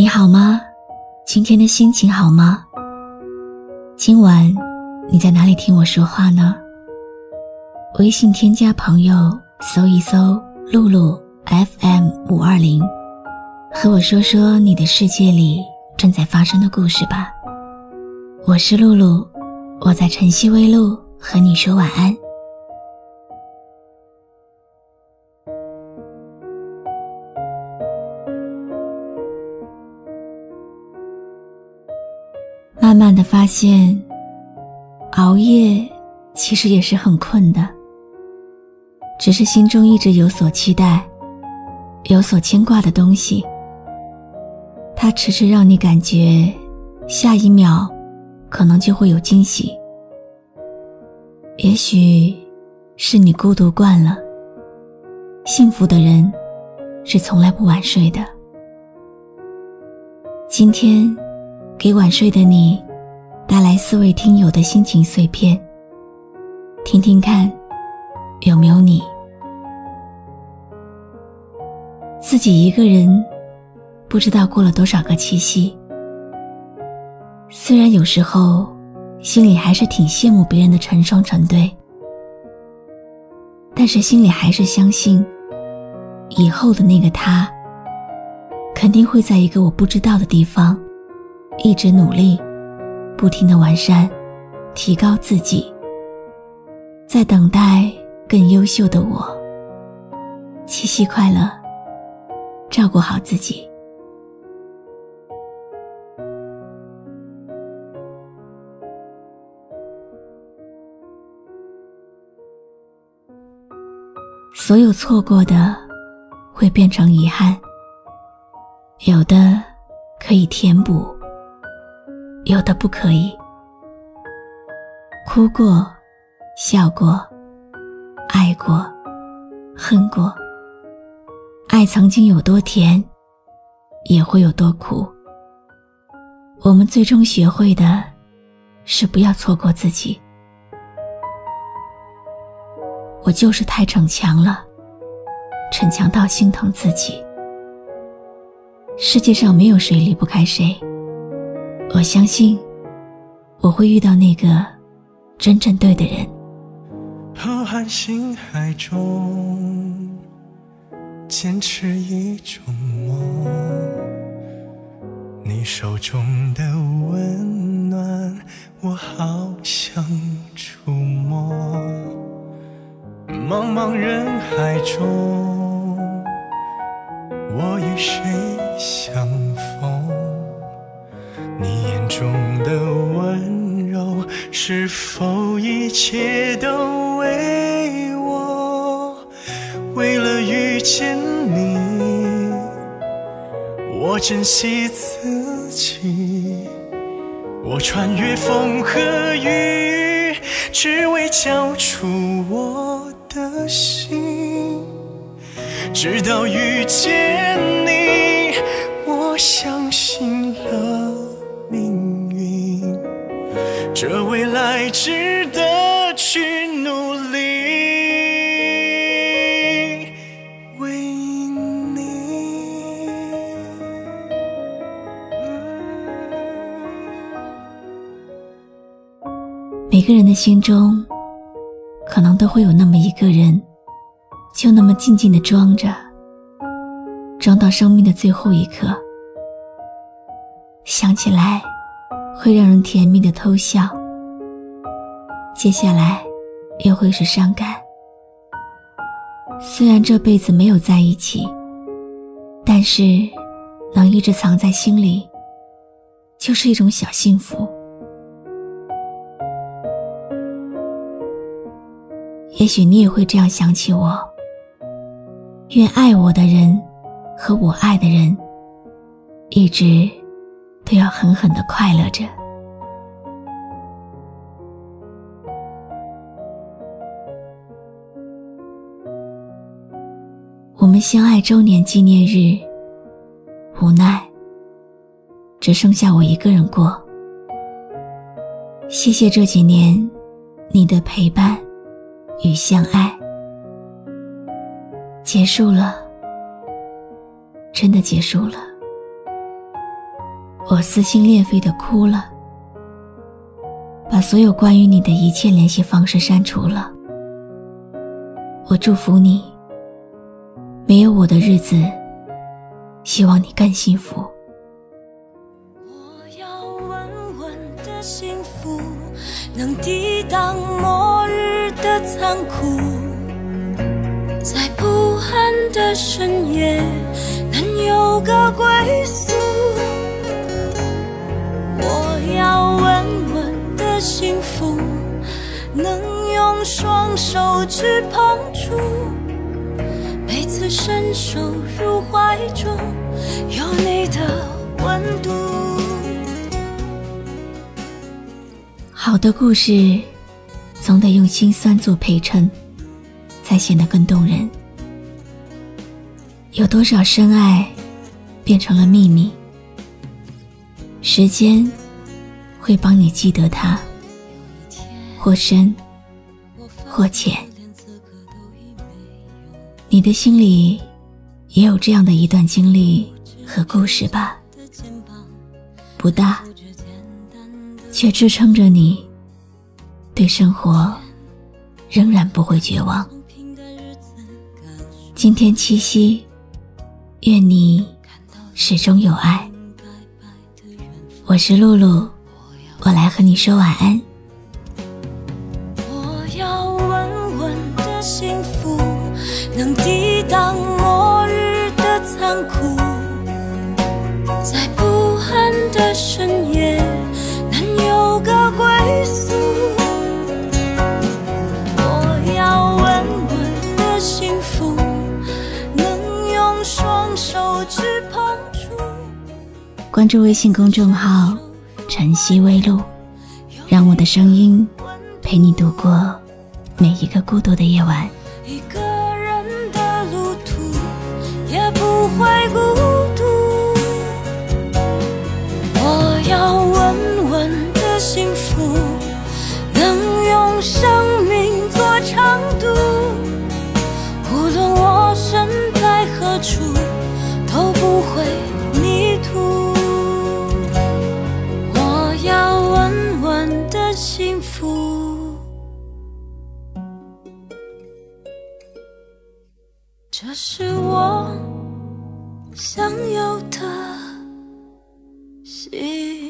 你好吗？今天的心情好吗？今晚你在哪里听我说话呢？微信添加朋友，搜一搜“露露 FM 五二零”，和我说说你的世界里正在发生的故事吧。我是露露，我在晨曦微露和你说晚安。慢的发现，熬夜其实也是很困的。只是心中一直有所期待，有所牵挂的东西，它迟迟让你感觉下一秒可能就会有惊喜。也许是你孤独惯了，幸福的人是从来不晚睡的。今天。给晚睡的你带来四位听友的心情碎片，听听看，有没有你？自己一个人，不知道过了多少个七夕。虽然有时候心里还是挺羡慕别人的成双成对，但是心里还是相信，以后的那个他，肯定会在一个我不知道的地方。一直努力，不停的完善，提高自己，在等待更优秀的我。七夕快乐，照顾好自己。所有错过的，会变成遗憾；有的可以填补。有的不可以，哭过，笑过，爱过，恨过。爱曾经有多甜，也会有多苦。我们最终学会的，是不要错过自己。我就是太逞强了，逞强到心疼自己。世界上没有谁离不开谁。我相信，我会遇到那个真正对的人。浩瀚星海中，坚持一种梦。你手中的温暖，我好想触摸。茫茫人海中，我与谁相逢？是否一切都为我？为了遇见你，我珍惜自己，我穿越风和雨，只为交出我的心。直到遇见值得去努力，为你。每个人的心中，可能都会有那么一个人，就那么静静的装着，装到生命的最后一刻，想起来。会让人甜蜜的偷笑，接下来又会是伤感。虽然这辈子没有在一起，但是能一直藏在心里，就是一种小幸福。也许你也会这样想起我。愿爱我的人和我爱的人，一直。都要狠狠的快乐着。相爱周年纪念日，无奈只剩下我一个人过。谢谢这几年你的陪伴与相爱。结束了，真的结束了。我撕心裂肺的哭了，把所有关于你的一切联系方式删除了。我祝福你，没有我的日子，希望你更幸福。我要稳稳的幸福，能抵挡末日的残酷，在不安的深夜，能有个归宿。我要稳稳的幸福，能用双手去碰触，伸手入怀中，有你的温度。好的故事，总得用心酸做陪衬，才显得更动人。有多少深爱，变成了秘密？时间会帮你记得它，或深，或浅。你的心里也有这样的一段经历和故事吧？不大，却支撑着你，对生活仍然不会绝望。今天七夕，愿你始终有爱。我是露露，我来和你说晚安。关注微信公众号“晨曦微露”，让我的声音陪你度过每一个孤独的夜晚。一个人的路途也不会孤独。我要稳稳的幸福，能用生命做长度。无论我身在何处，都不会这是我想要的幸